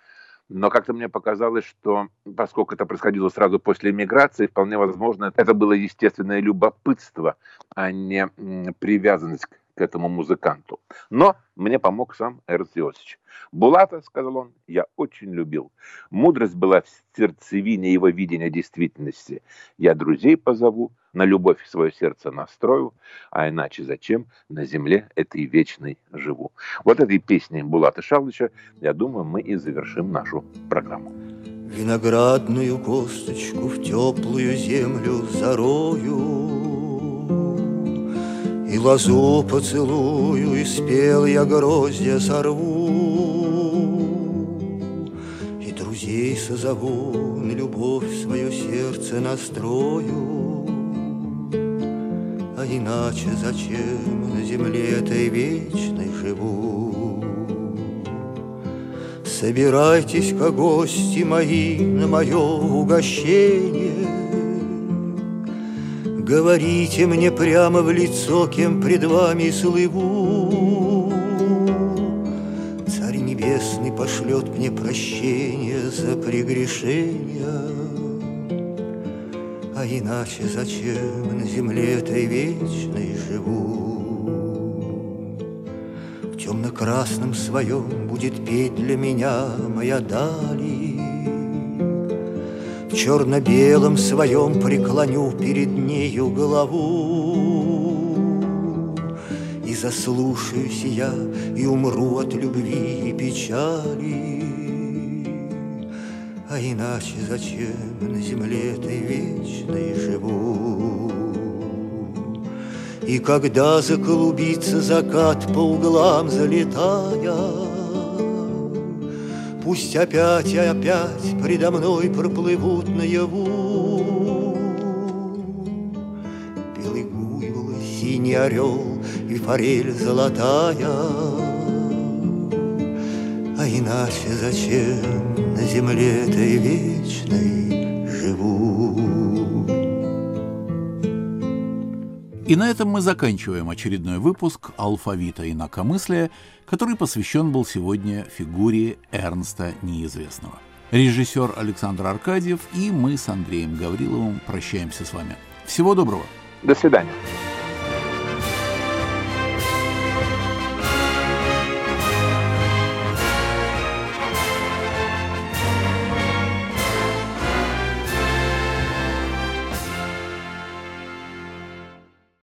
Но как-то мне показалось, что поскольку это происходило сразу после эмиграции, вполне возможно, это было естественное любопытство, а не привязанность к этому музыканту. Но мне помог сам Эрнст Иосифович. Булата, сказал он, я очень любил. Мудрость была в сердцевине его видения действительности. Я друзей позову, на любовь свое сердце настрою, а иначе зачем на земле этой вечной живу. Вот этой песней Булата Шалыча, я думаю, мы и завершим нашу программу. Виноградную косточку в теплую землю зарою, и лозу поцелую, и спел я гроздья сорву, И друзей созову, на любовь свое сердце настрою. А иначе зачем на земле этой вечной живу? Собирайтесь-ка, гости мои, на мое угощение, Говорите мне прямо в лицо, кем пред вами слыву. Царь Небесный пошлет мне прощение за прегрешения, А иначе зачем на земле этой вечной живу? В темно-красном своем будет петь для меня моя дали, черно-белом своем преклоню перед нею голову. И заслушаюсь я, и умру от любви и печали. А иначе зачем на земле этой вечной живу? И когда заклубится закат по углам залетая, Пусть опять и опять предо мной проплывут наяву. Белый буйвол, синий орел и форель золотая. А иначе зачем на земле этой вечной И на этом мы заканчиваем очередной выпуск «Алфавита инакомыслия», который посвящен был сегодня фигуре Эрнста Неизвестного. Режиссер Александр Аркадьев и мы с Андреем Гавриловым прощаемся с вами. Всего доброго. До свидания.